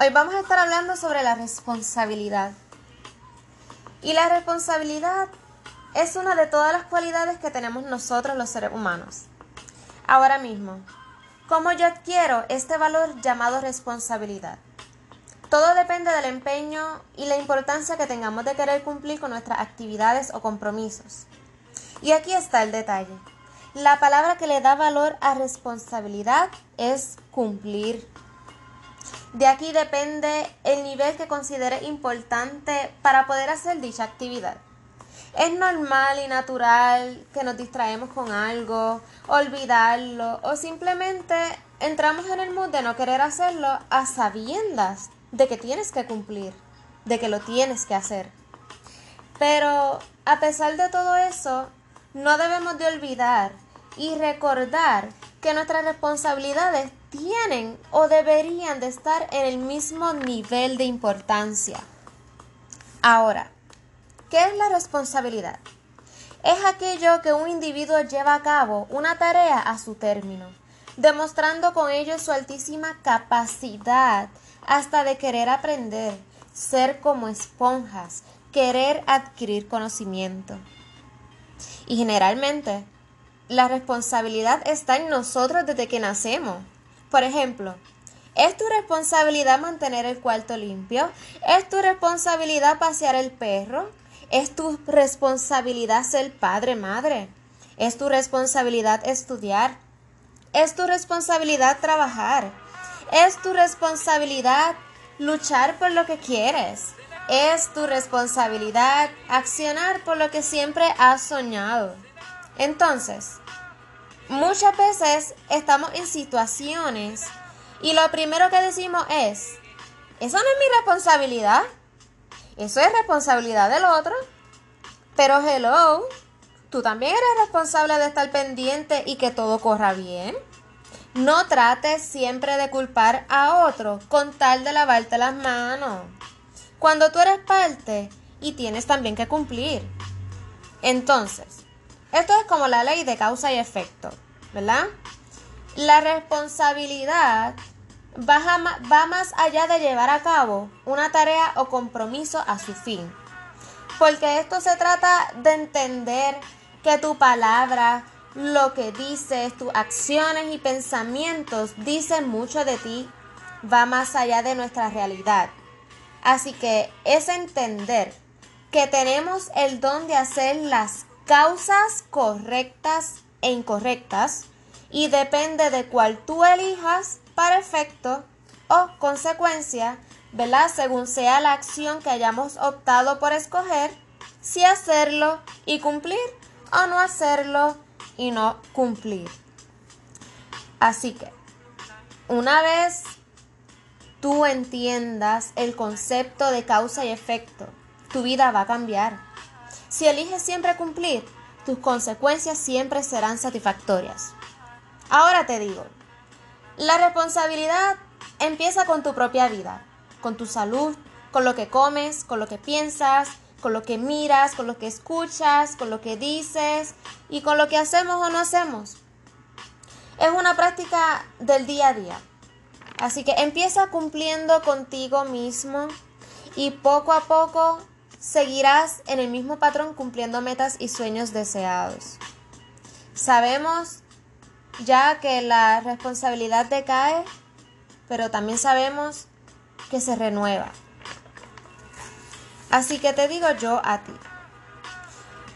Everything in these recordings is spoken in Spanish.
Hoy vamos a estar hablando sobre la responsabilidad. Y la responsabilidad es una de todas las cualidades que tenemos nosotros los seres humanos. Ahora mismo, ¿cómo yo adquiero este valor llamado responsabilidad? Todo depende del empeño y la importancia que tengamos de querer cumplir con nuestras actividades o compromisos. Y aquí está el detalle. La palabra que le da valor a responsabilidad es cumplir. De aquí depende el nivel que considere importante para poder hacer dicha actividad. Es normal y natural que nos distraemos con algo, olvidarlo o simplemente entramos en el mood de no querer hacerlo a sabiendas de que tienes que cumplir, de que lo tienes que hacer. Pero a pesar de todo eso, no debemos de olvidar y recordar que nuestras responsabilidades tienen o deberían de estar en el mismo nivel de importancia. Ahora, ¿qué es la responsabilidad? Es aquello que un individuo lleva a cabo una tarea a su término, demostrando con ello su altísima capacidad hasta de querer aprender, ser como esponjas, querer adquirir conocimiento. Y generalmente, la responsabilidad está en nosotros desde que nacemos. Por ejemplo, ¿es tu responsabilidad mantener el cuarto limpio? ¿Es tu responsabilidad pasear el perro? ¿Es tu responsabilidad ser padre, madre? ¿Es tu responsabilidad estudiar? ¿Es tu responsabilidad trabajar? ¿Es tu responsabilidad luchar por lo que quieres? Es tu responsabilidad accionar por lo que siempre has soñado. Entonces, muchas veces estamos en situaciones y lo primero que decimos es, eso no es mi responsabilidad, eso es responsabilidad del otro. Pero hello, tú también eres responsable de estar pendiente y que todo corra bien. No trates siempre de culpar a otro con tal de lavarte las manos. Cuando tú eres parte y tienes también que cumplir. Entonces, esto es como la ley de causa y efecto, ¿verdad? La responsabilidad va, más allá de llevar a cabo una tarea o compromiso a su fin. Porque esto se trata de entender que tu palabra, lo que dices, tus acciones y pensamientos dicen mucho de ti, va más allá de nuestra realidad. Así que es entender que tenemos el don de hacer las causas correctas e incorrectas y depende de cuál tú elijas para efecto o consecuencia, ¿verdad? Según sea la acción que hayamos optado por escoger, si hacerlo y cumplir o no hacerlo y no cumplir. Así que, una vez tú entiendas el concepto de causa y efecto, tu vida va a cambiar. Si eliges siempre cumplir, tus consecuencias siempre serán satisfactorias. Ahora te digo, la responsabilidad empieza con tu propia vida, con tu salud, con lo que comes, con lo que piensas, con lo que miras, con lo que escuchas, con lo que dices y con lo que hacemos o no hacemos. Es una práctica del día a día. Así que empieza cumpliendo contigo mismo y poco a poco seguirás en el mismo patrón cumpliendo metas y sueños deseados. Sabemos ya que la responsabilidad decae, pero también sabemos que se renueva. Así que te digo yo a ti,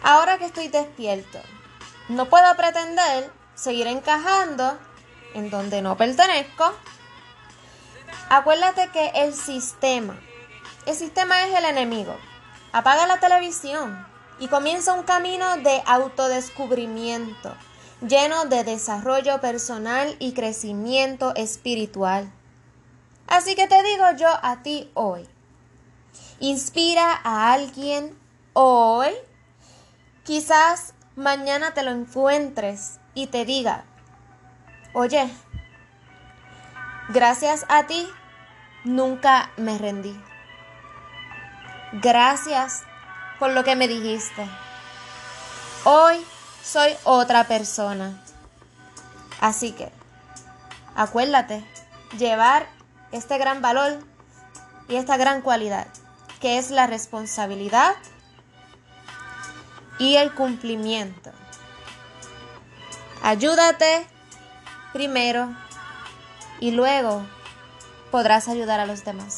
ahora que estoy despierto, no puedo pretender seguir encajando en donde no pertenezco. Acuérdate que el sistema, el sistema es el enemigo. Apaga la televisión y comienza un camino de autodescubrimiento, lleno de desarrollo personal y crecimiento espiritual. Así que te digo yo a ti hoy, inspira a alguien hoy, quizás mañana te lo encuentres y te diga, oye, gracias a ti, nunca me rendí. Gracias por lo que me dijiste. Hoy soy otra persona. Así que, acuérdate, llevar este gran valor y esta gran cualidad, que es la responsabilidad y el cumplimiento. Ayúdate primero y luego podrás ayudar a los demás.